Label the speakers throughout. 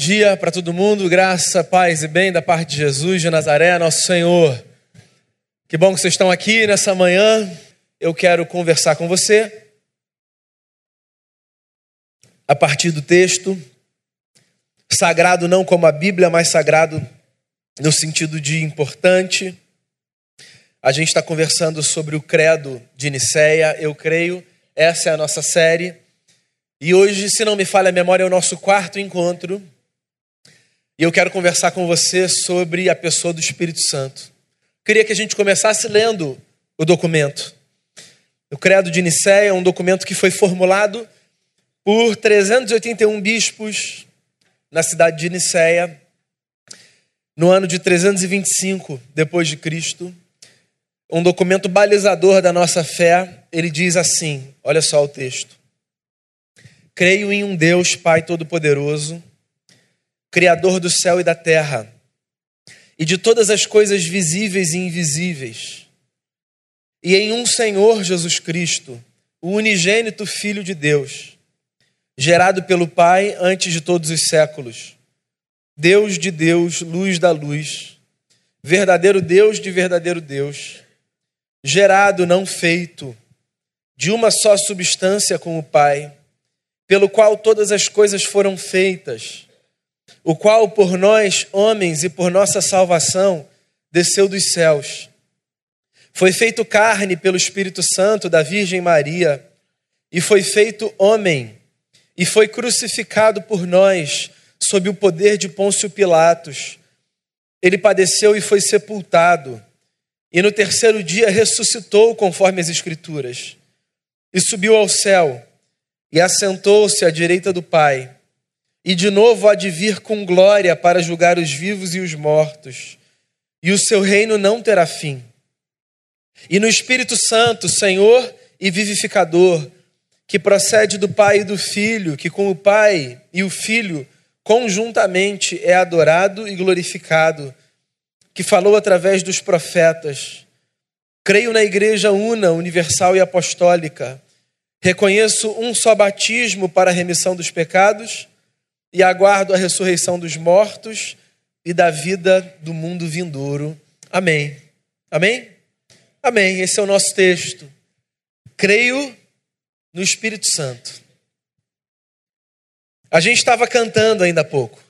Speaker 1: dia para todo mundo, graça, paz e bem da parte de Jesus de Nazaré, nosso Senhor. Que bom que vocês estão aqui nessa manhã. Eu quero conversar com você a partir do texto sagrado não como a Bíblia, mas sagrado no sentido de importante. A gente está conversando sobre o credo de Nicéia, eu creio. Essa é a nossa série. E hoje, se não me falha a memória, é o nosso quarto encontro. E eu quero conversar com você sobre a pessoa do Espírito Santo. Queria que a gente começasse lendo o documento. O Credo de Nicéia é um documento que foi formulado por 381 bispos na cidade de Nicéia no ano de 325 depois de Cristo. Um documento balizador da nossa fé. Ele diz assim: olha só o texto. Creio em um Deus, Pai Todo-Poderoso, Criador do céu e da terra, e de todas as coisas visíveis e invisíveis, e em um Senhor Jesus Cristo, o unigênito Filho de Deus, gerado pelo Pai antes de todos os séculos, Deus de Deus, luz da luz, verdadeiro Deus de verdadeiro Deus, gerado, não feito, de uma só substância com o Pai pelo qual todas as coisas foram feitas, o qual por nós, homens, e por nossa salvação, desceu dos céus. Foi feito carne pelo Espírito Santo da Virgem Maria, e foi feito homem, e foi crucificado por nós, sob o poder de Pôncio Pilatos. Ele padeceu e foi sepultado, e no terceiro dia ressuscitou, conforme as Escrituras, e subiu ao céu e assentou-se à direita do Pai, e de novo há de vir com glória para julgar os vivos e os mortos, e o seu reino não terá fim. E no Espírito Santo, Senhor e vivificador, que procede do Pai e do Filho, que com o Pai e o Filho conjuntamente é adorado e glorificado, que falou através dos profetas. Creio na Igreja una, universal e apostólica Reconheço um só batismo para a remissão dos pecados e aguardo a ressurreição dos mortos e da vida do mundo vindouro. Amém. Amém? Amém. Esse é o nosso texto. Creio no Espírito Santo. A gente estava cantando ainda há pouco.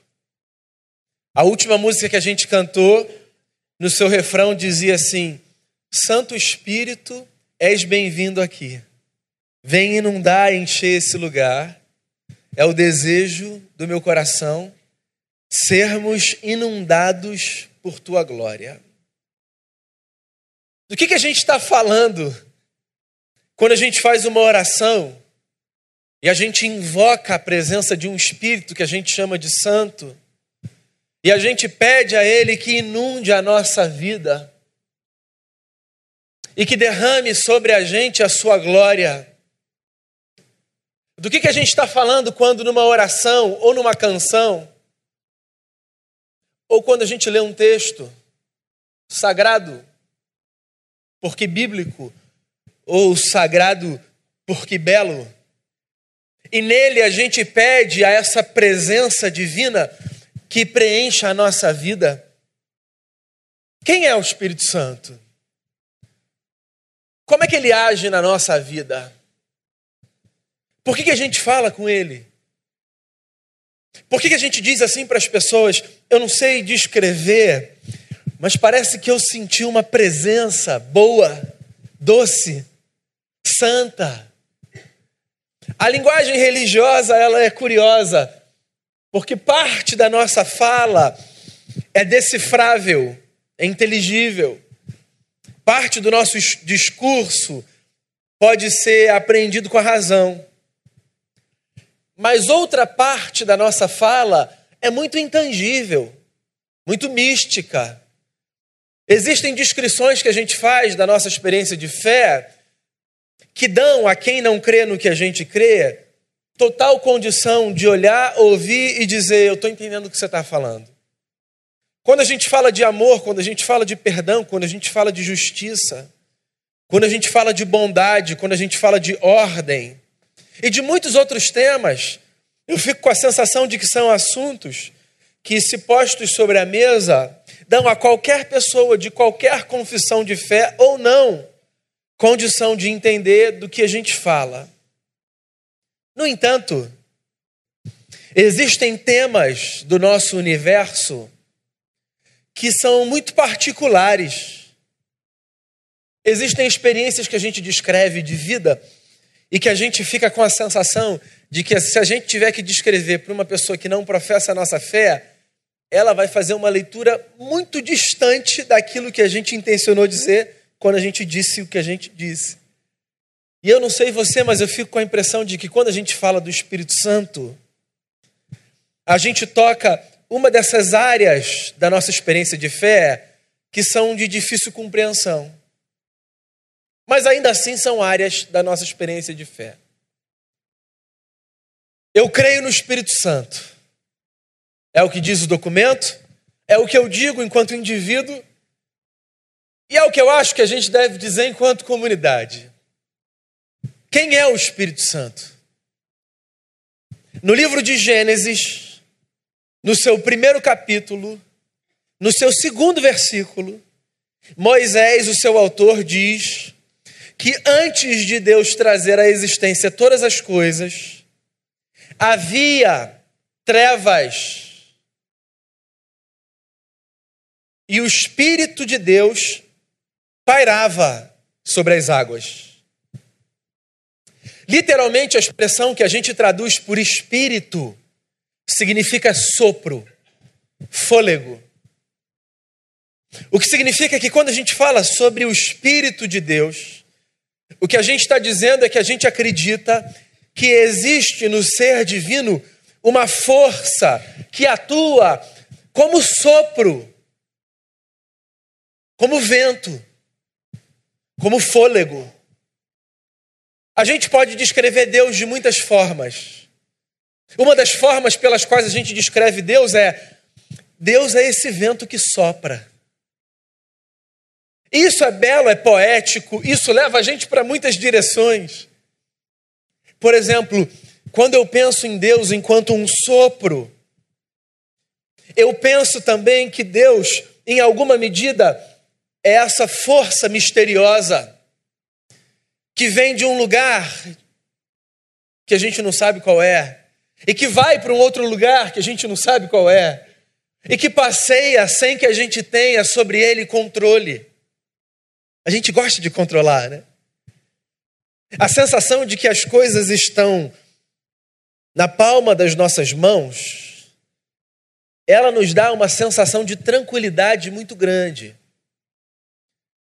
Speaker 1: A última música que a gente cantou, no seu refrão dizia assim: Santo Espírito, és bem-vindo aqui. Vem inundar, encher esse lugar. É o desejo do meu coração sermos inundados por tua glória. Do que, que a gente está falando quando a gente faz uma oração e a gente invoca a presença de um Espírito que a gente chama de Santo e a gente pede a Ele que inunde a nossa vida e que derrame sobre a gente a sua glória. Do que, que a gente está falando quando numa oração ou numa canção, ou quando a gente lê um texto sagrado, porque bíblico, ou sagrado porque belo, e nele a gente pede a essa presença divina que preencha a nossa vida. Quem é o Espírito Santo? Como é que ele age na nossa vida? Por que, que a gente fala com ele? Por que, que a gente diz assim para as pessoas? Eu não sei descrever, mas parece que eu senti uma presença boa, doce, santa. A linguagem religiosa ela é curiosa, porque parte da nossa fala é decifrável, é inteligível. Parte do nosso discurso pode ser apreendido com a razão. Mas outra parte da nossa fala é muito intangível, muito mística. Existem descrições que a gente faz da nossa experiência de fé que dão a quem não crê no que a gente crê total condição de olhar, ouvir e dizer: Eu estou entendendo o que você está falando. Quando a gente fala de amor, quando a gente fala de perdão, quando a gente fala de justiça, quando a gente fala de bondade, quando a gente fala de ordem, e de muitos outros temas, eu fico com a sensação de que são assuntos que, se postos sobre a mesa, dão a qualquer pessoa de qualquer confissão de fé ou não condição de entender do que a gente fala. No entanto, existem temas do nosso universo que são muito particulares. Existem experiências que a gente descreve de vida e que a gente fica com a sensação de que se a gente tiver que descrever para uma pessoa que não professa a nossa fé, ela vai fazer uma leitura muito distante daquilo que a gente intencionou dizer quando a gente disse o que a gente disse. E eu não sei você, mas eu fico com a impressão de que quando a gente fala do Espírito Santo, a gente toca uma dessas áreas da nossa experiência de fé que são de difícil compreensão. Mas ainda assim são áreas da nossa experiência de fé. Eu creio no Espírito Santo. É o que diz o documento, é o que eu digo enquanto indivíduo, e é o que eu acho que a gente deve dizer enquanto comunidade. Quem é o Espírito Santo? No livro de Gênesis, no seu primeiro capítulo, no seu segundo versículo, Moisés, o seu autor, diz que antes de Deus trazer à existência todas as coisas, havia trevas e o Espírito de Deus pairava sobre as águas. Literalmente, a expressão que a gente traduz por espírito significa sopro, fôlego. O que significa que quando a gente fala sobre o Espírito de Deus, o que a gente está dizendo é que a gente acredita que existe no ser divino uma força que atua como sopro como vento, como fôlego. A gente pode descrever Deus de muitas formas. Uma das formas pelas quais a gente descreve Deus é: Deus é esse vento que sopra. Isso é belo, é poético, isso leva a gente para muitas direções. Por exemplo, quando eu penso em Deus enquanto um sopro, eu penso também que Deus, em alguma medida, é essa força misteriosa que vem de um lugar que a gente não sabe qual é, e que vai para um outro lugar que a gente não sabe qual é, e que passeia sem que a gente tenha sobre ele controle. A gente gosta de controlar, né? A sensação de que as coisas estão na palma das nossas mãos, ela nos dá uma sensação de tranquilidade muito grande.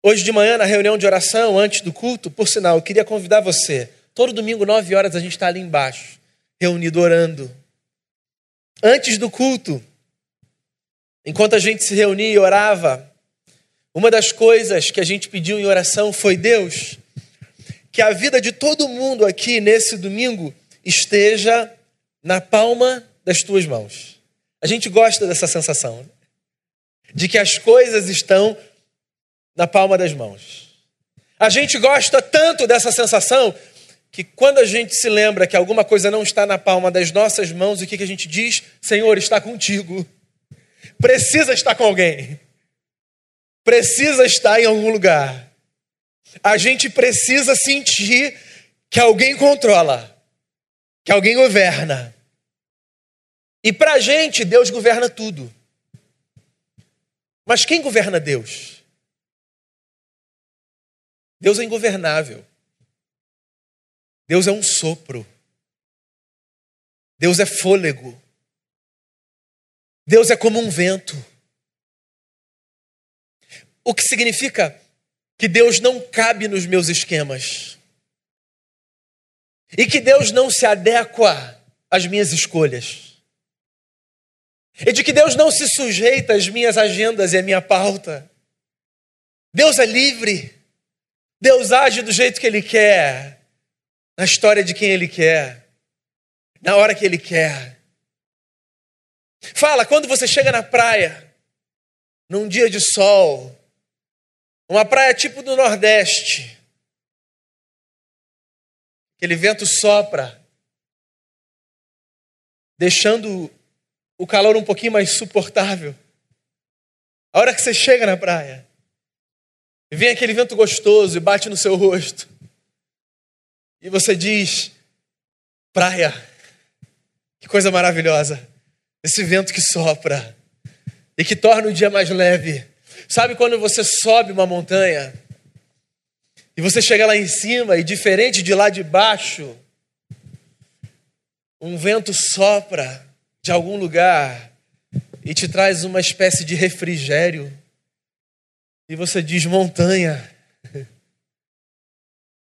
Speaker 1: Hoje de manhã, na reunião de oração, antes do culto, por sinal, eu queria convidar você. Todo domingo, nove horas, a gente está ali embaixo, reunido, orando. Antes do culto, enquanto a gente se reunia e orava, uma das coisas que a gente pediu em oração foi: Deus, que a vida de todo mundo aqui nesse domingo esteja na palma das tuas mãos. A gente gosta dessa sensação, né? de que as coisas estão na palma das mãos. A gente gosta tanto dessa sensação que quando a gente se lembra que alguma coisa não está na palma das nossas mãos, o que, que a gente diz? Senhor, está contigo. Precisa estar com alguém. Precisa estar em algum lugar. A gente precisa sentir que alguém controla, que alguém governa. E para a gente, Deus governa tudo. Mas quem governa Deus? Deus é ingovernável. Deus é um sopro. Deus é fôlego. Deus é como um vento. O que significa que Deus não cabe nos meus esquemas. E que Deus não se adequa às minhas escolhas. E de que Deus não se sujeita às minhas agendas e à minha pauta. Deus é livre. Deus age do jeito que Ele quer, na história de quem Ele quer, na hora que Ele quer. Fala, quando você chega na praia, num dia de sol, uma praia tipo do Nordeste, aquele vento sopra, deixando o calor um pouquinho mais suportável. A hora que você chega na praia, vem aquele vento gostoso e bate no seu rosto, e você diz: Praia, que coisa maravilhosa, esse vento que sopra e que torna o dia mais leve. Sabe quando você sobe uma montanha e você chega lá em cima e diferente de lá de baixo, um vento sopra de algum lugar e te traz uma espécie de refrigério. E você diz montanha.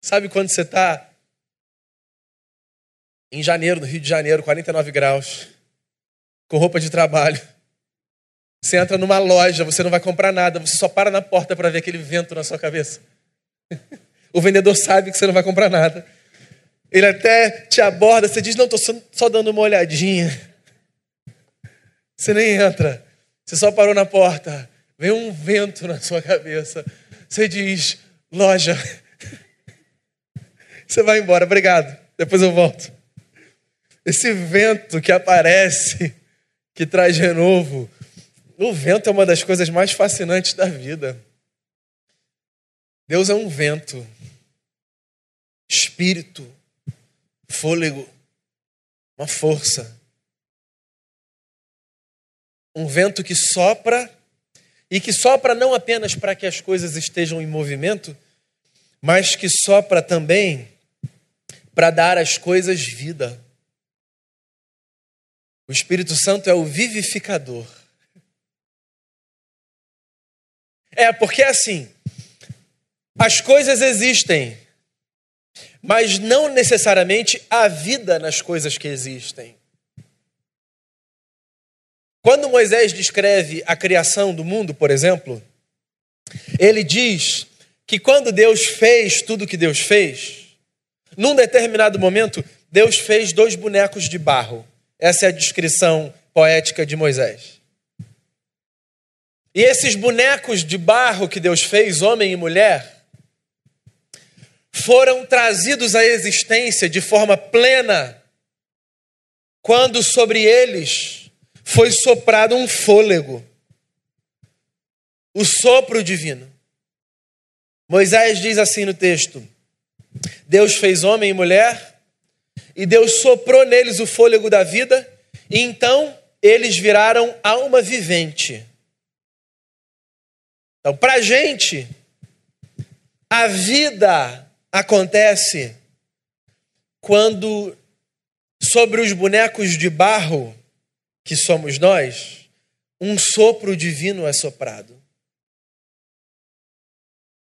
Speaker 1: Sabe quando você está em janeiro, no Rio de Janeiro, 49 graus, com roupa de trabalho. Você entra numa loja, você não vai comprar nada, você só para na porta para ver aquele vento na sua cabeça. O vendedor sabe que você não vai comprar nada. Ele até te aborda, você diz: Não, estou só dando uma olhadinha. Você nem entra, você só parou na porta. Vem um vento na sua cabeça. Você diz: Loja. Você vai embora, obrigado. Depois eu volto. Esse vento que aparece, que traz renovo. O vento é uma das coisas mais fascinantes da vida. Deus é um vento, espírito, fôlego, uma força. Um vento que sopra e que sopra não apenas para que as coisas estejam em movimento, mas que sopra também para dar às coisas vida. O Espírito Santo é o vivificador. É, porque é assim, as coisas existem, mas não necessariamente há vida nas coisas que existem. Quando Moisés descreve a criação do mundo, por exemplo, ele diz que quando Deus fez tudo o que Deus fez, num determinado momento, Deus fez dois bonecos de barro. Essa é a descrição poética de Moisés. E esses bonecos de barro que Deus fez, homem e mulher, foram trazidos à existência de forma plena quando sobre eles foi soprado um fôlego, o sopro divino. Moisés diz assim no texto: Deus fez homem e mulher e Deus soprou neles o fôlego da vida, e então eles viraram alma vivente. Então, para a gente, a vida acontece quando, sobre os bonecos de barro que somos nós, um sopro divino é soprado.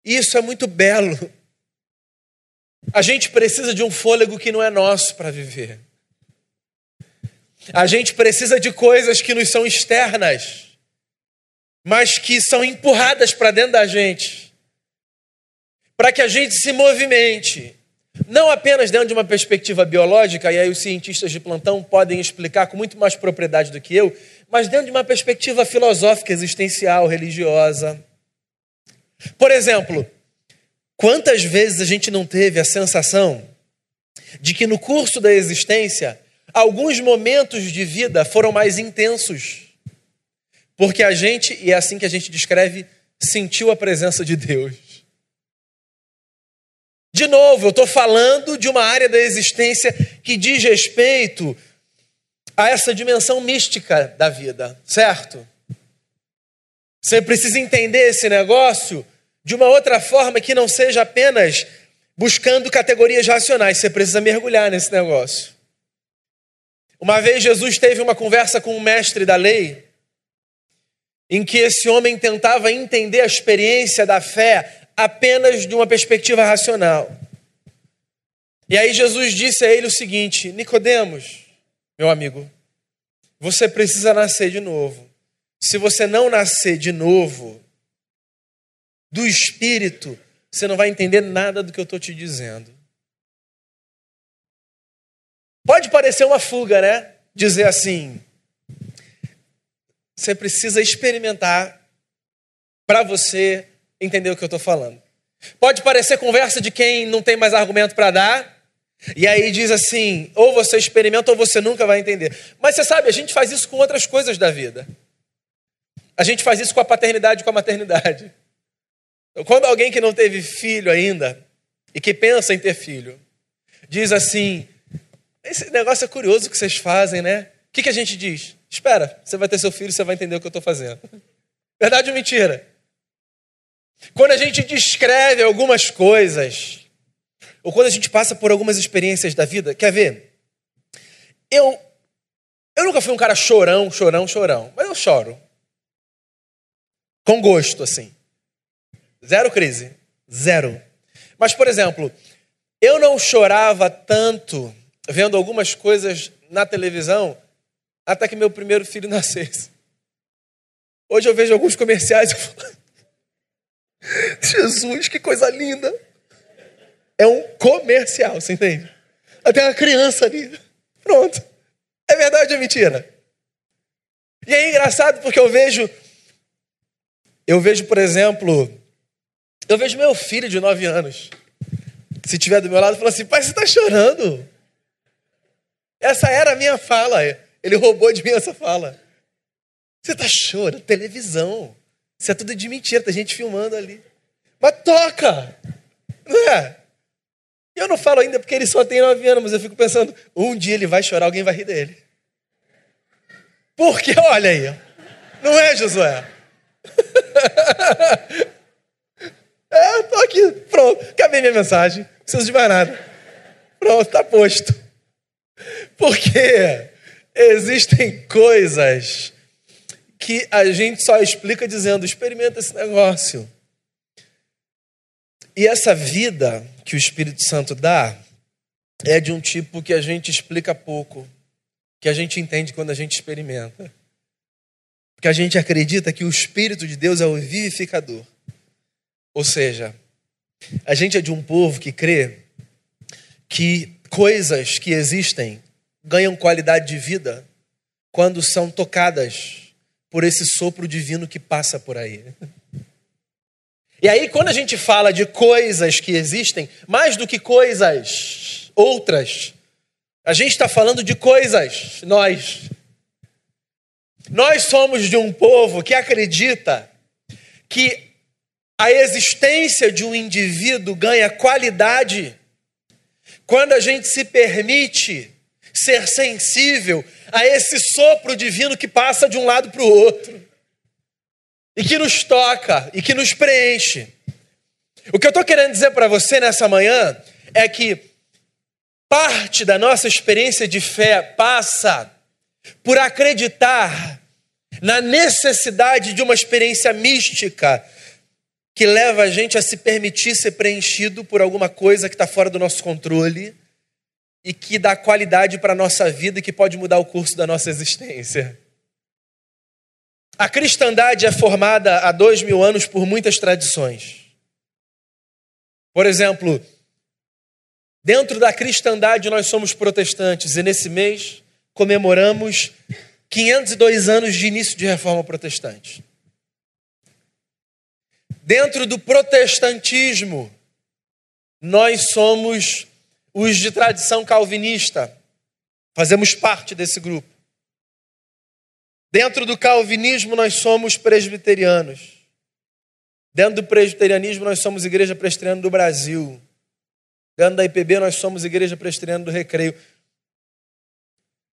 Speaker 1: Isso é muito belo. A gente precisa de um fôlego que não é nosso para viver. A gente precisa de coisas que nos são externas, mas que são empurradas para dentro da gente, para que a gente se movimente. Não apenas dentro de uma perspectiva biológica, e aí os cientistas de plantão podem explicar com muito mais propriedade do que eu, mas dentro de uma perspectiva filosófica, existencial, religiosa. Por exemplo, Quantas vezes a gente não teve a sensação de que no curso da existência, alguns momentos de vida foram mais intensos? Porque a gente, e é assim que a gente descreve, sentiu a presença de Deus. De novo, eu estou falando de uma área da existência que diz respeito a essa dimensão mística da vida, certo? Você precisa entender esse negócio de uma outra forma que não seja apenas buscando categorias racionais. Você precisa mergulhar nesse negócio. Uma vez Jesus teve uma conversa com um mestre da lei, em que esse homem tentava entender a experiência da fé apenas de uma perspectiva racional. E aí Jesus disse a ele o seguinte: Nicodemos, meu amigo, você precisa nascer de novo. Se você não nascer de novo, do Espírito, você não vai entender nada do que eu estou te dizendo. Pode parecer uma fuga, né? Dizer assim. Você precisa experimentar para você entender o que eu estou falando. Pode parecer conversa de quem não tem mais argumento para dar, E aí diz assim: ou você experimenta ou você nunca vai entender. Mas você sabe, a gente faz isso com outras coisas da vida. A gente faz isso com a paternidade e com a maternidade. Quando alguém que não teve filho ainda e que pensa em ter filho, diz assim: esse negócio é curioso que vocês fazem, né? O que, que a gente diz? Espera, você vai ter seu filho, você vai entender o que eu estou fazendo. Verdade ou mentira? Quando a gente descreve algumas coisas, ou quando a gente passa por algumas experiências da vida, quer ver? Eu, eu nunca fui um cara chorão, chorão, chorão, mas eu choro. Com gosto, assim. Zero crise. Zero. Mas, por exemplo, eu não chorava tanto vendo algumas coisas na televisão até que meu primeiro filho nascesse. Hoje eu vejo alguns comerciais e falo, Jesus, que coisa linda. É um comercial, você entende? Até uma criança ali. Pronto. É verdade ou é mentira? E é engraçado porque eu vejo, eu vejo, por exemplo, eu vejo meu filho de nove anos. Se tiver do meu lado, fala assim: pai, você está chorando? Essa era a minha fala. Ele roubou de mim essa fala. Você está chorando? Televisão. Isso é tudo de mentira, tem gente filmando ali. Mas toca! Não é? Eu não falo ainda porque ele só tem nove anos, mas eu fico pensando, um dia ele vai chorar, alguém vai rir dele. Porque, olha aí, não é, Josué? é, tô aqui, pronto, acabei minha mensagem, não preciso de mais nada. Pronto, tá posto. Porque existem coisas que a gente só explica dizendo: experimenta esse negócio. E essa vida que o Espírito Santo dá é de um tipo que a gente explica pouco, que a gente entende quando a gente experimenta. Porque a gente acredita que o Espírito de Deus é o vivificador. Ou seja, a gente é de um povo que crê que coisas que existem ganham qualidade de vida quando são tocadas por esse sopro divino que passa por aí. E aí, quando a gente fala de coisas que existem, mais do que coisas outras, a gente está falando de coisas, nós. Nós somos de um povo que acredita que a existência de um indivíduo ganha qualidade quando a gente se permite ser sensível a esse sopro divino que passa de um lado para o outro e que nos toca e que nos preenche. O que eu estou querendo dizer para você nessa manhã é que parte da nossa experiência de fé passa por acreditar na necessidade de uma experiência mística que leva a gente a se permitir ser preenchido por alguma coisa que está fora do nosso controle e que dá qualidade para a nossa vida e que pode mudar o curso da nossa existência. A cristandade é formada há dois mil anos por muitas tradições. Por exemplo, dentro da cristandade nós somos protestantes e nesse mês comemoramos 502 anos de início de reforma protestante. Dentro do protestantismo, nós somos os de tradição calvinista. Fazemos parte desse grupo. Dentro do calvinismo, nós somos presbiterianos. Dentro do presbiterianismo, nós somos Igreja Presbiteriana do Brasil. Dentro da IPB, nós somos Igreja Presbiteriana do Recreio.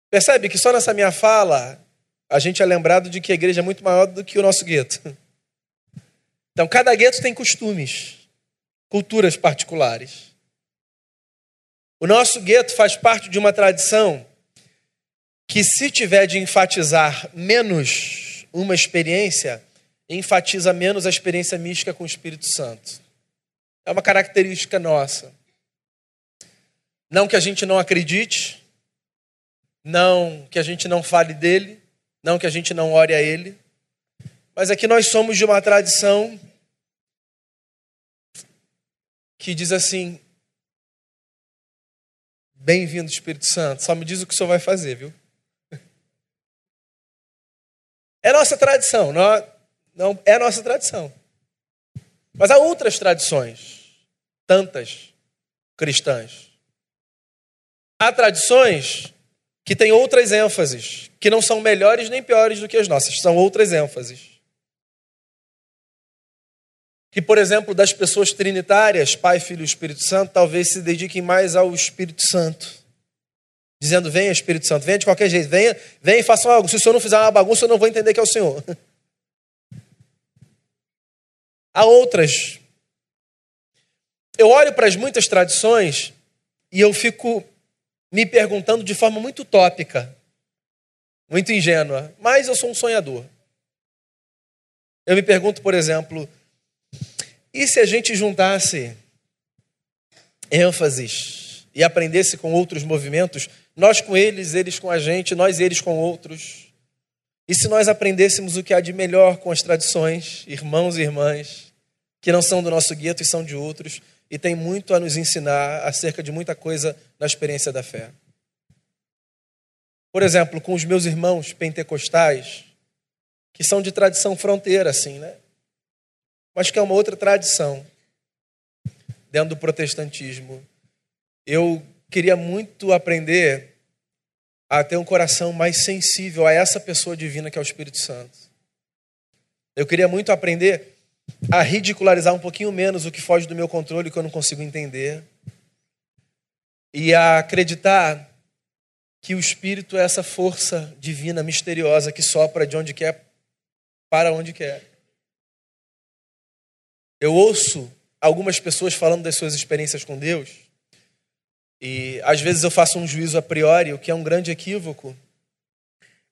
Speaker 1: Percebe que só nessa minha fala a gente é lembrado de que a igreja é muito maior do que o nosso gueto. Então, cada gueto tem costumes, culturas particulares. O nosso gueto faz parte de uma tradição que, se tiver de enfatizar menos uma experiência, enfatiza menos a experiência mística com o Espírito Santo. É uma característica nossa. Não que a gente não acredite, não que a gente não fale dele, não que a gente não ore a ele, mas é que nós somos de uma tradição que diz assim: Bem-vindo, Espírito Santo. Só me diz o que o senhor vai fazer, viu? É nossa tradição, não, não é nossa tradição. Mas há outras tradições, tantas cristãs, Há tradições que têm outras ênfases, que não são melhores nem piores do que as nossas, são outras ênfases. Que, por exemplo, das pessoas trinitárias, Pai, Filho e Espírito Santo, talvez se dediquem mais ao Espírito Santo. Dizendo, venha Espírito Santo, venha de qualquer jeito, venha, venha e faça algo. Se o Senhor não fizer uma bagunça, eu não vou entender que é o Senhor. Há outras. Eu olho para as muitas tradições e eu fico me perguntando de forma muito utópica, muito ingênua, mas eu sou um sonhador. Eu me pergunto, por exemplo, e se a gente juntasse ênfases e aprendesse com outros movimentos, nós com eles, eles com a gente, nós eles com outros? E se nós aprendêssemos o que há de melhor com as tradições, irmãos e irmãs, que não são do nosso gueto e são de outros, e tem muito a nos ensinar acerca de muita coisa na experiência da fé. Por exemplo, com os meus irmãos pentecostais, que são de tradição fronteira, assim, né? Mas que é uma outra tradição dentro do protestantismo. Eu queria muito aprender a ter um coração mais sensível a essa pessoa divina que é o Espírito Santo. Eu queria muito aprender a ridicularizar um pouquinho menos o que foge do meu controle que eu não consigo entender e a acreditar que o Espírito é essa força divina, misteriosa que sopra de onde quer para onde quer. Eu ouço algumas pessoas falando das suas experiências com Deus e às vezes eu faço um juízo a priori, o que é um grande equívoco.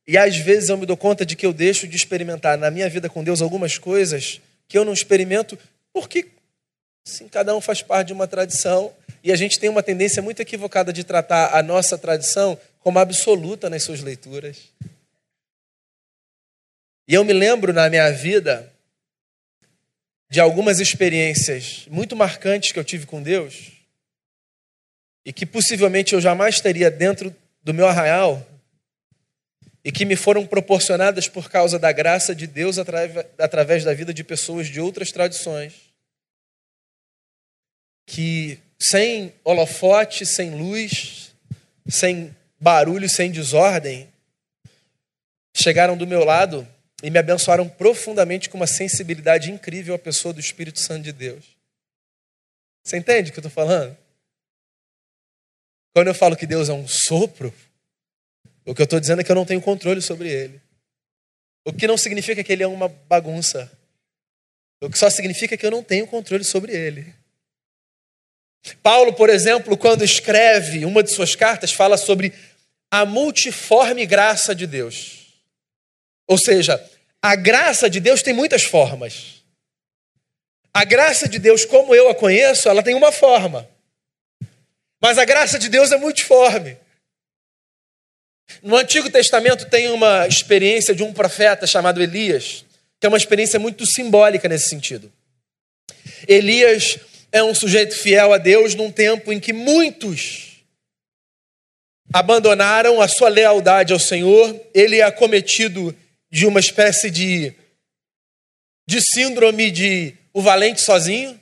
Speaker 1: E às vezes eu me dou conta de que eu deixo de experimentar na minha vida com Deus algumas coisas que eu não experimento, porque sim, cada um faz parte de uma tradição e a gente tem uma tendência muito equivocada de tratar a nossa tradição como absoluta nas suas leituras. E eu me lembro na minha vida de algumas experiências muito marcantes que eu tive com Deus e que possivelmente eu jamais teria dentro do meu arraial e que me foram proporcionadas por causa da graça de Deus através da vida de pessoas de outras tradições. Que sem holofote, sem luz, sem barulho, sem desordem, chegaram do meu lado e me abençoaram profundamente com uma sensibilidade incrível à pessoa do Espírito Santo de Deus. Você entende o que eu estou falando? Quando eu falo que Deus é um sopro, o que eu estou dizendo é que eu não tenho controle sobre ele. O que não significa que ele é uma bagunça. O que só significa que eu não tenho controle sobre ele. Paulo, por exemplo, quando escreve uma de suas cartas, fala sobre a multiforme graça de Deus. Ou seja, a graça de Deus tem muitas formas. A graça de Deus, como eu a conheço, ela tem uma forma. Mas a graça de Deus é multiforme. No Antigo Testamento tem uma experiência de um profeta chamado Elias, que é uma experiência muito simbólica nesse sentido. Elias é um sujeito fiel a Deus num tempo em que muitos abandonaram a sua lealdade ao Senhor. Ele é acometido de uma espécie de, de síndrome de o valente sozinho.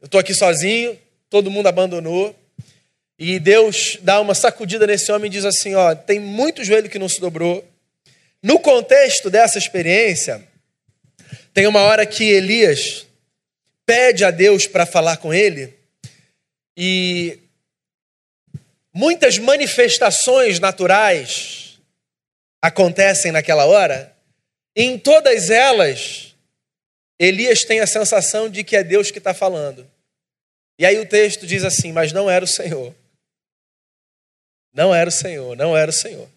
Speaker 1: Eu estou aqui sozinho, todo mundo abandonou. E Deus dá uma sacudida nesse homem e diz assim: ó, tem muito joelho que não se dobrou. No contexto dessa experiência, tem uma hora que Elias pede a Deus para falar com ele e muitas manifestações naturais acontecem naquela hora. Em todas elas, Elias tem a sensação de que é Deus que está falando. E aí o texto diz assim: Mas não era o Senhor. Não era o Senhor, não era o Senhor.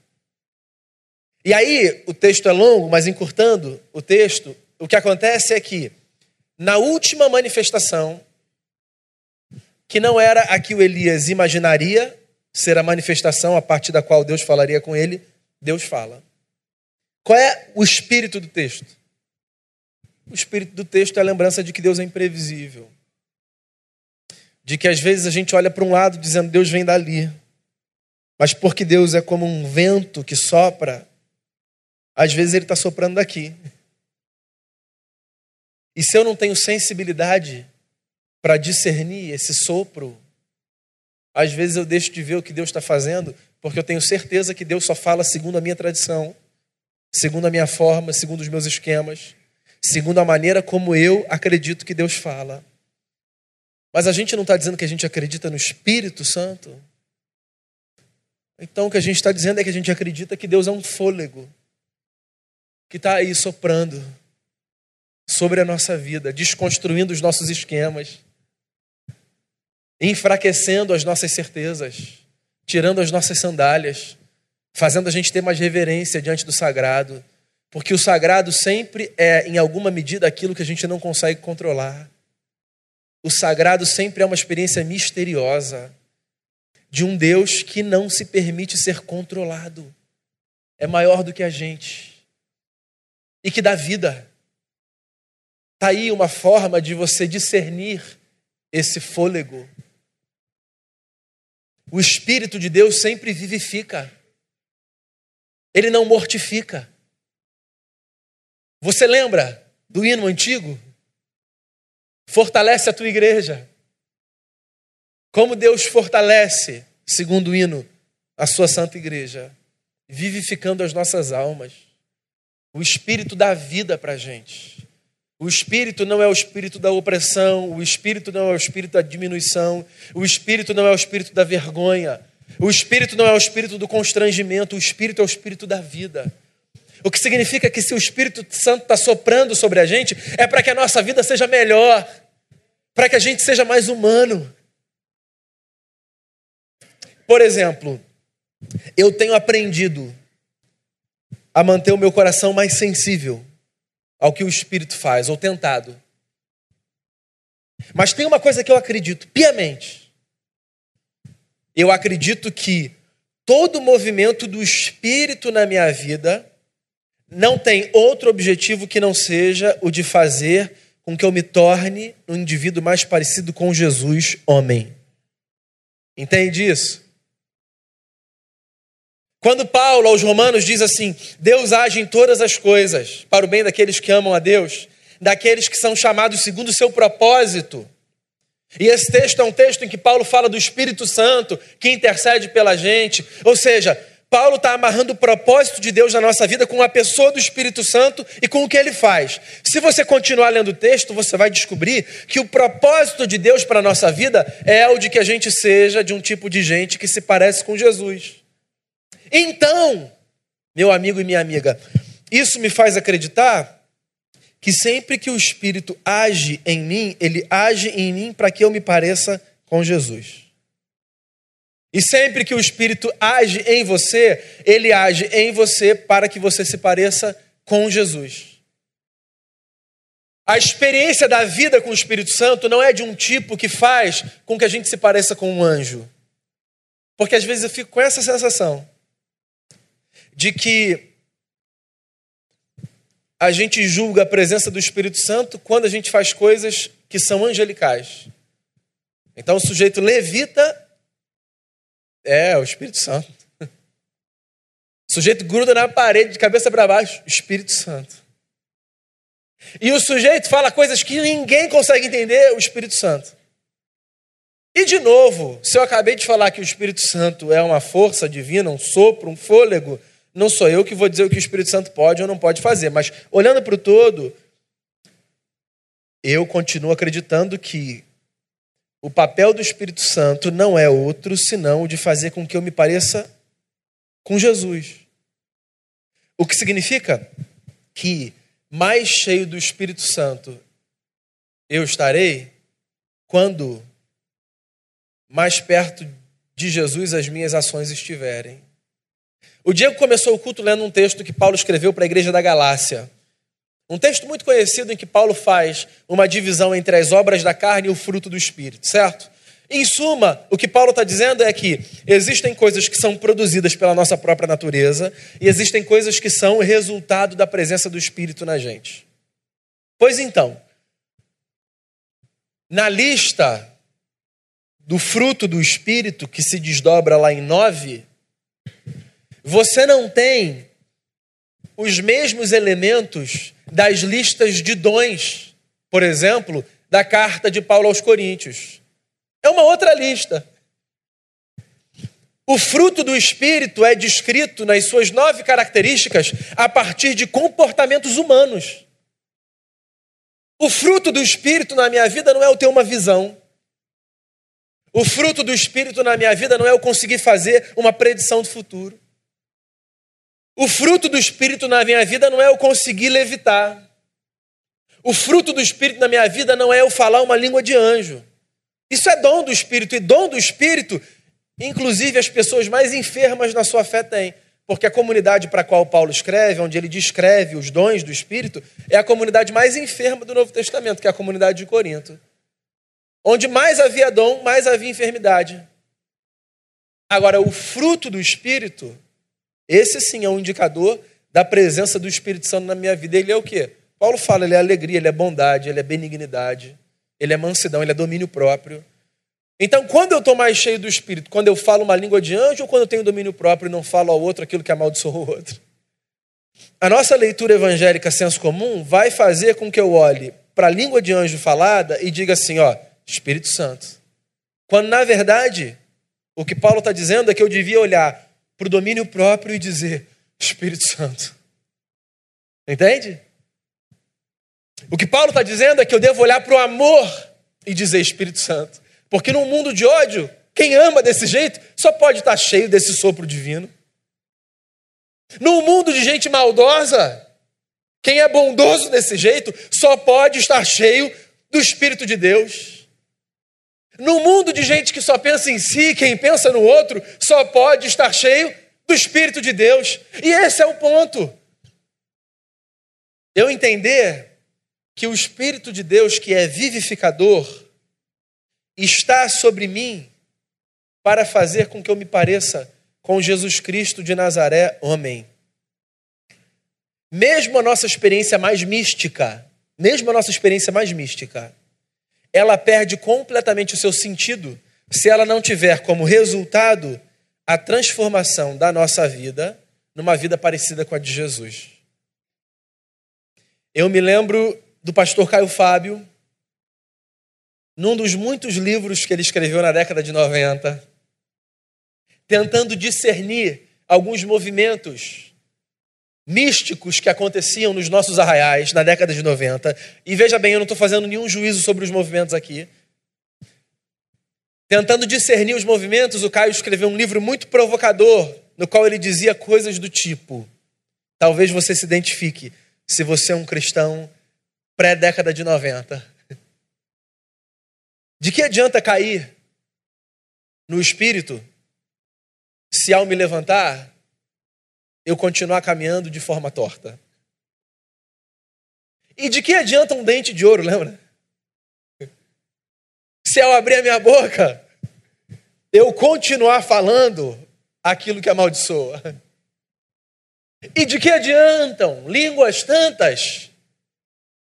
Speaker 1: E aí, o texto é longo, mas encurtando o texto, o que acontece é que, na última manifestação, que não era a que o Elias imaginaria ser a manifestação a partir da qual Deus falaria com ele, Deus fala. Qual é o espírito do texto? O espírito do texto é a lembrança de que Deus é imprevisível. De que às vezes a gente olha para um lado dizendo Deus vem dali. Mas porque Deus é como um vento que sopra, às vezes ele está soprando daqui. E se eu não tenho sensibilidade para discernir esse sopro, Às vezes eu deixo de ver o que Deus está fazendo, porque eu tenho certeza que Deus só fala segundo a minha tradição, segundo a minha forma, segundo os meus esquemas, segundo a maneira como eu acredito que Deus fala. Mas a gente não está dizendo que a gente acredita no Espírito Santo? Então o que a gente está dizendo é que a gente acredita que Deus é um fôlego que está aí soprando sobre a nossa vida, desconstruindo os nossos esquemas, enfraquecendo as nossas certezas, tirando as nossas sandálias, fazendo a gente ter mais reverência diante do sagrado, porque o sagrado sempre é, em alguma medida, aquilo que a gente não consegue controlar. O sagrado sempre é uma experiência misteriosa de um Deus que não se permite ser controlado, é maior do que a gente e que dá vida. Está aí uma forma de você discernir esse fôlego. O Espírito de Deus sempre vivifica, ele não mortifica. Você lembra do hino antigo? Fortalece a tua igreja. Como Deus fortalece, segundo o hino, a sua santa igreja, vivificando as nossas almas. O Espírito dá vida para a gente. O espírito não é o espírito da opressão, o espírito não é o espírito da diminuição, o espírito não é o espírito da vergonha, o espírito não é o espírito do constrangimento, o espírito é o espírito da vida. O que significa que se o Espírito Santo está soprando sobre a gente, é para que a nossa vida seja melhor, para que a gente seja mais humano. Por exemplo, eu tenho aprendido a manter o meu coração mais sensível ao que o Espírito faz, ou tentado. Mas tem uma coisa que eu acredito piamente. Eu acredito que todo movimento do Espírito na minha vida não tem outro objetivo que não seja o de fazer com que eu me torne um indivíduo mais parecido com Jesus, homem. Entende isso? Quando Paulo aos Romanos diz assim: Deus age em todas as coisas para o bem daqueles que amam a Deus, daqueles que são chamados segundo o seu propósito. E esse texto é um texto em que Paulo fala do Espírito Santo que intercede pela gente. Ou seja, Paulo está amarrando o propósito de Deus na nossa vida com a pessoa do Espírito Santo e com o que ele faz. Se você continuar lendo o texto, você vai descobrir que o propósito de Deus para a nossa vida é o de que a gente seja de um tipo de gente que se parece com Jesus. Então, meu amigo e minha amiga, isso me faz acreditar que sempre que o Espírito age em mim, ele age em mim para que eu me pareça com Jesus. E sempre que o Espírito age em você, ele age em você para que você se pareça com Jesus. A experiência da vida com o Espírito Santo não é de um tipo que faz com que a gente se pareça com um anjo. Porque às vezes eu fico com essa sensação de que a gente julga a presença do Espírito Santo quando a gente faz coisas que são angelicais. Então o sujeito levita é o Espírito Santo. O sujeito gruda na parede de cabeça para baixo, Espírito Santo. E o sujeito fala coisas que ninguém consegue entender, o Espírito Santo. E de novo, se eu acabei de falar que o Espírito Santo é uma força divina, um sopro, um fôlego, não sou eu que vou dizer o que o Espírito Santo pode ou não pode fazer, mas olhando para o todo, eu continuo acreditando que o papel do Espírito Santo não é outro senão o de fazer com que eu me pareça com Jesus. O que significa que mais cheio do Espírito Santo eu estarei quando mais perto de Jesus as minhas ações estiverem. O Diego começou o culto lendo um texto que Paulo escreveu para a igreja da Galácia. Um texto muito conhecido em que Paulo faz uma divisão entre as obras da carne e o fruto do espírito, certo? Em suma, o que Paulo está dizendo é que existem coisas que são produzidas pela nossa própria natureza e existem coisas que são resultado da presença do Espírito na gente. Pois então, na lista do fruto do Espírito, que se desdobra lá em nove, você não tem os mesmos elementos das listas de dons, por exemplo, da carta de Paulo aos Coríntios. É uma outra lista. O fruto do Espírito é descrito nas suas nove características a partir de comportamentos humanos. O fruto do Espírito na minha vida não é eu ter uma visão. O fruto do Espírito na minha vida não é eu conseguir fazer uma predição do futuro. O fruto do Espírito na minha vida não é eu conseguir levitar. O fruto do Espírito na minha vida não é eu falar uma língua de anjo. Isso é dom do Espírito, e dom do Espírito, inclusive as pessoas mais enfermas na sua fé têm. Porque a comunidade para a qual Paulo escreve, onde ele descreve os dons do Espírito, é a comunidade mais enferma do Novo Testamento, que é a comunidade de Corinto. Onde mais havia dom, mais havia enfermidade. Agora, o fruto do Espírito, esse sim é um indicador da presença do Espírito Santo na minha vida. Ele é o quê? Paulo fala, ele é alegria, ele é bondade, ele é benignidade, ele é mansidão, ele é domínio próprio. Então, quando eu estou mais cheio do Espírito, quando eu falo uma língua de anjo ou quando eu tenho domínio próprio e não falo ao outro aquilo que amaldiçoa o outro? A nossa leitura evangélica senso comum vai fazer com que eu olhe para a língua de anjo falada e diga assim, ó, Espírito Santo. Quando, na verdade, o que Paulo está dizendo é que eu devia olhar para o domínio próprio e dizer, Espírito Santo. Entende? O que Paulo está dizendo é que eu devo olhar para o amor e dizer Espírito Santo. Porque num mundo de ódio, quem ama desse jeito só pode estar cheio desse sopro divino. Num mundo de gente maldosa, quem é bondoso desse jeito só pode estar cheio do Espírito de Deus. No mundo de gente que só pensa em si, quem pensa no outro, só pode estar cheio do Espírito de Deus. E esse é o ponto. Eu entender que o Espírito de Deus, que é vivificador, está sobre mim para fazer com que eu me pareça com Jesus Cristo de Nazaré, homem. Mesmo a nossa experiência mais mística, mesmo a nossa experiência mais mística, ela perde completamente o seu sentido se ela não tiver como resultado a transformação da nossa vida numa vida parecida com a de Jesus. Eu me lembro do pastor Caio Fábio, num dos muitos livros que ele escreveu na década de 90, tentando discernir alguns movimentos místicos que aconteciam nos nossos arraiais na década de 90. E veja bem, eu não estou fazendo nenhum juízo sobre os movimentos aqui. Tentando discernir os movimentos, o Caio escreveu um livro muito provocador, no qual ele dizia coisas do tipo: talvez você se identifique se você é um cristão pré-década de 90. De que adianta cair no espírito se ao me levantar eu continuar caminhando de forma torta? E de que adianta um dente de ouro, lembra? Se ao abrir a minha boca eu continuar falando aquilo que amaldiçoa? E de que adiantam línguas tantas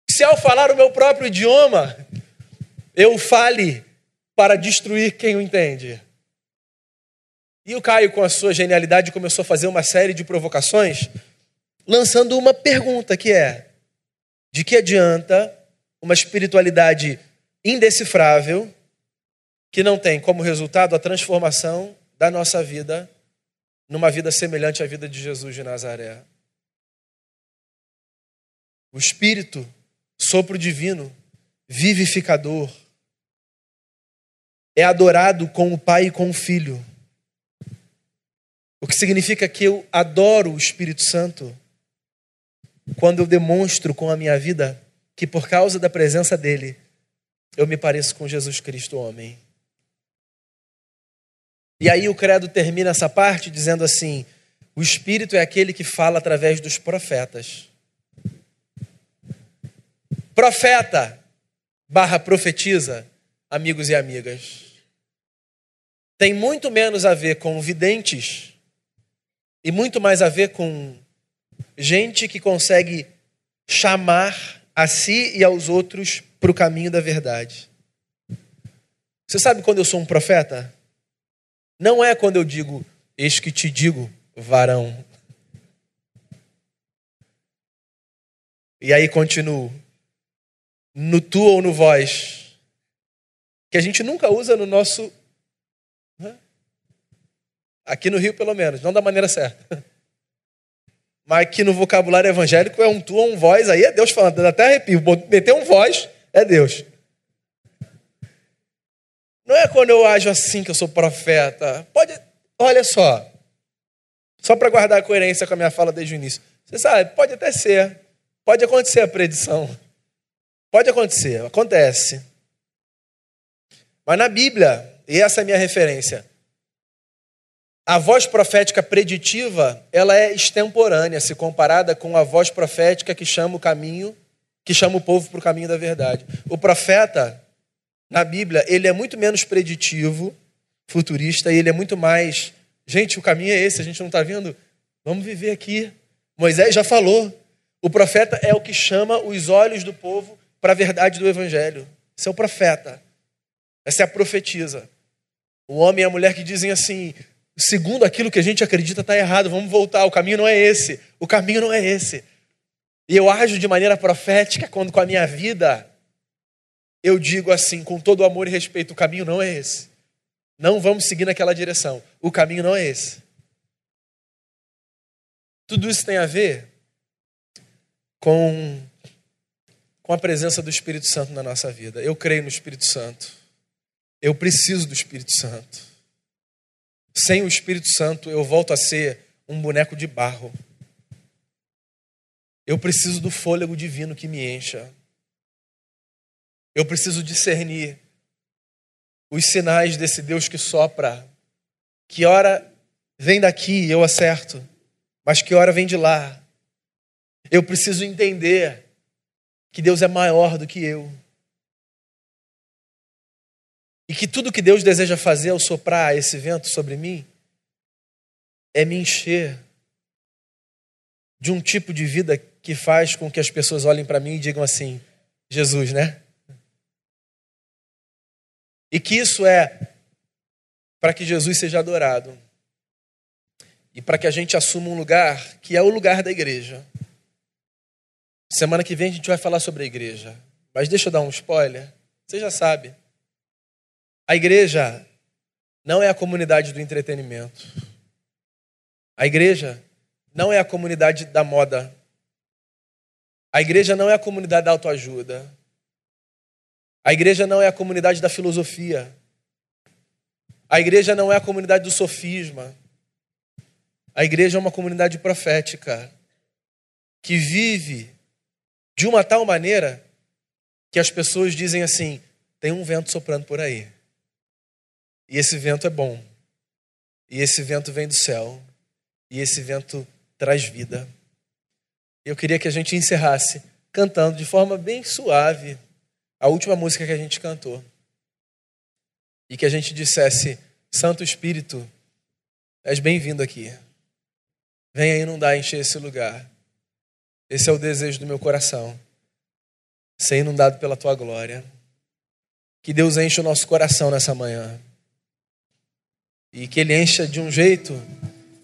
Speaker 1: se ao falar o meu próprio idioma eu fale para destruir quem o entende. E o Caio, com a sua genialidade, começou a fazer uma série de provocações, lançando uma pergunta que é: de que adianta uma espiritualidade indecifrável que não tem como resultado a transformação da nossa vida numa vida semelhante à vida de Jesus de Nazaré? O Espírito, sopro divino, vivificador, é adorado com o Pai e com o Filho. O que significa que eu adoro o Espírito Santo quando eu demonstro com a minha vida que por causa da presença dele eu me pareço com Jesus Cristo, homem. E aí o credo termina essa parte dizendo assim: o Espírito é aquele que fala através dos profetas. Profeta barra profetiza, amigos e amigas tem muito menos a ver com videntes e muito mais a ver com gente que consegue chamar a si e aos outros para o caminho da verdade. Você sabe quando eu sou um profeta? Não é quando eu digo, eis que te digo, varão. E aí continuo. No tu ou no vós. Que a gente nunca usa no nosso Aqui no Rio, pelo menos, não da maneira certa. Mas aqui no vocabulário evangélico é um tu, um voz, aí é Deus falando, até arrepio. Meter um voz é Deus. Não é quando eu ajo assim que eu sou profeta. Pode, olha só. Só para guardar a coerência com a minha fala desde o início. Você sabe, pode até ser. Pode acontecer a predição. Pode acontecer, acontece. Mas na Bíblia, e essa é a minha referência, a voz profética preditiva, ela é extemporânea se comparada com a voz profética que chama o caminho, que chama o povo para o caminho da verdade. O profeta, na Bíblia, ele é muito menos preditivo, futurista, e ele é muito mais, gente, o caminho é esse, a gente não está vendo? Vamos viver aqui. Moisés já falou. O profeta é o que chama os olhos do povo para a verdade do evangelho. Esse é o profeta. Essa é a profetisa. O homem e a mulher que dizem assim: segundo aquilo que a gente acredita está errado, vamos voltar, o caminho não é esse, o caminho não é esse. E eu ajo de maneira profética quando com a minha vida eu digo assim, com todo o amor e respeito, o caminho não é esse. Não vamos seguir naquela direção. O caminho não é esse. Tudo isso tem a ver com, com a presença do Espírito Santo na nossa vida. Eu creio no Espírito Santo. Eu preciso do Espírito Santo. Sem o Espírito Santo, eu volto a ser um boneco de barro. Eu preciso do fôlego divino que me encha. Eu preciso discernir os sinais desse Deus que sopra. Que hora vem daqui, eu acerto, mas que hora vem de lá. Eu preciso entender que Deus é maior do que eu. E que tudo que Deus deseja fazer ao soprar esse vento sobre mim é me encher de um tipo de vida que faz com que as pessoas olhem para mim e digam assim: Jesus, né? E que isso é para que Jesus seja adorado. E para que a gente assuma um lugar que é o lugar da igreja. Semana que vem a gente vai falar sobre a igreja. Mas deixa eu dar um spoiler. Você já sabe. A igreja não é a comunidade do entretenimento. A igreja não é a comunidade da moda. A igreja não é a comunidade da autoajuda. A igreja não é a comunidade da filosofia. A igreja não é a comunidade do sofisma. A igreja é uma comunidade profética que vive de uma tal maneira que as pessoas dizem assim: tem um vento soprando por aí. E esse vento é bom. E esse vento vem do céu. E esse vento traz vida. Eu queria que a gente encerrasse cantando de forma bem suave a última música que a gente cantou. E que a gente dissesse: Santo Espírito, és bem-vindo aqui. Venha inundar encher esse lugar. Esse é o desejo do meu coração. Ser inundado pela tua glória. Que Deus enche o nosso coração nessa manhã. E que Ele encha de um jeito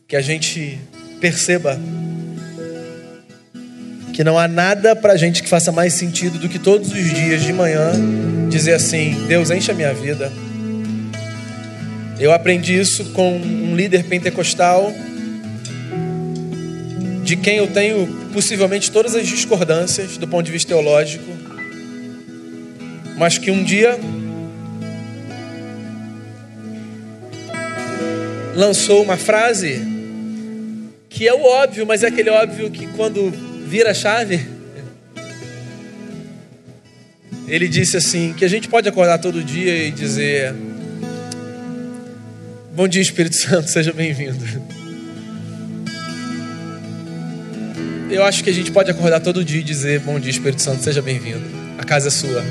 Speaker 1: que a gente perceba que não há nada para a gente que faça mais sentido do que todos os dias de manhã dizer assim: Deus, enche a minha vida. Eu aprendi isso com um líder pentecostal, de quem eu tenho possivelmente todas as discordâncias do ponto de vista teológico, mas que um dia lançou uma frase que é o óbvio, mas é aquele óbvio que quando vira a chave, ele disse assim: que a gente pode acordar todo dia e dizer: Bom dia, Espírito Santo, seja bem-vindo. Eu acho que a gente pode acordar todo dia e dizer: Bom dia, Espírito Santo, seja bem-vindo. A casa é sua.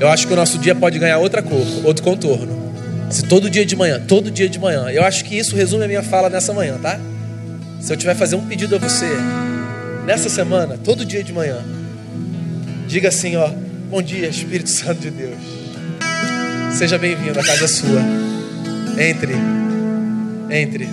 Speaker 1: Eu acho que o nosso dia pode ganhar outra cor, outro contorno. Se todo dia de manhã, todo dia de manhã. Eu acho que isso resume a minha fala nessa manhã, tá? Se eu tiver fazer um pedido a você, nessa semana, todo dia de manhã, diga assim, ó, bom dia, Espírito Santo de Deus. Seja bem-vindo, a casa sua. Entre. Entre.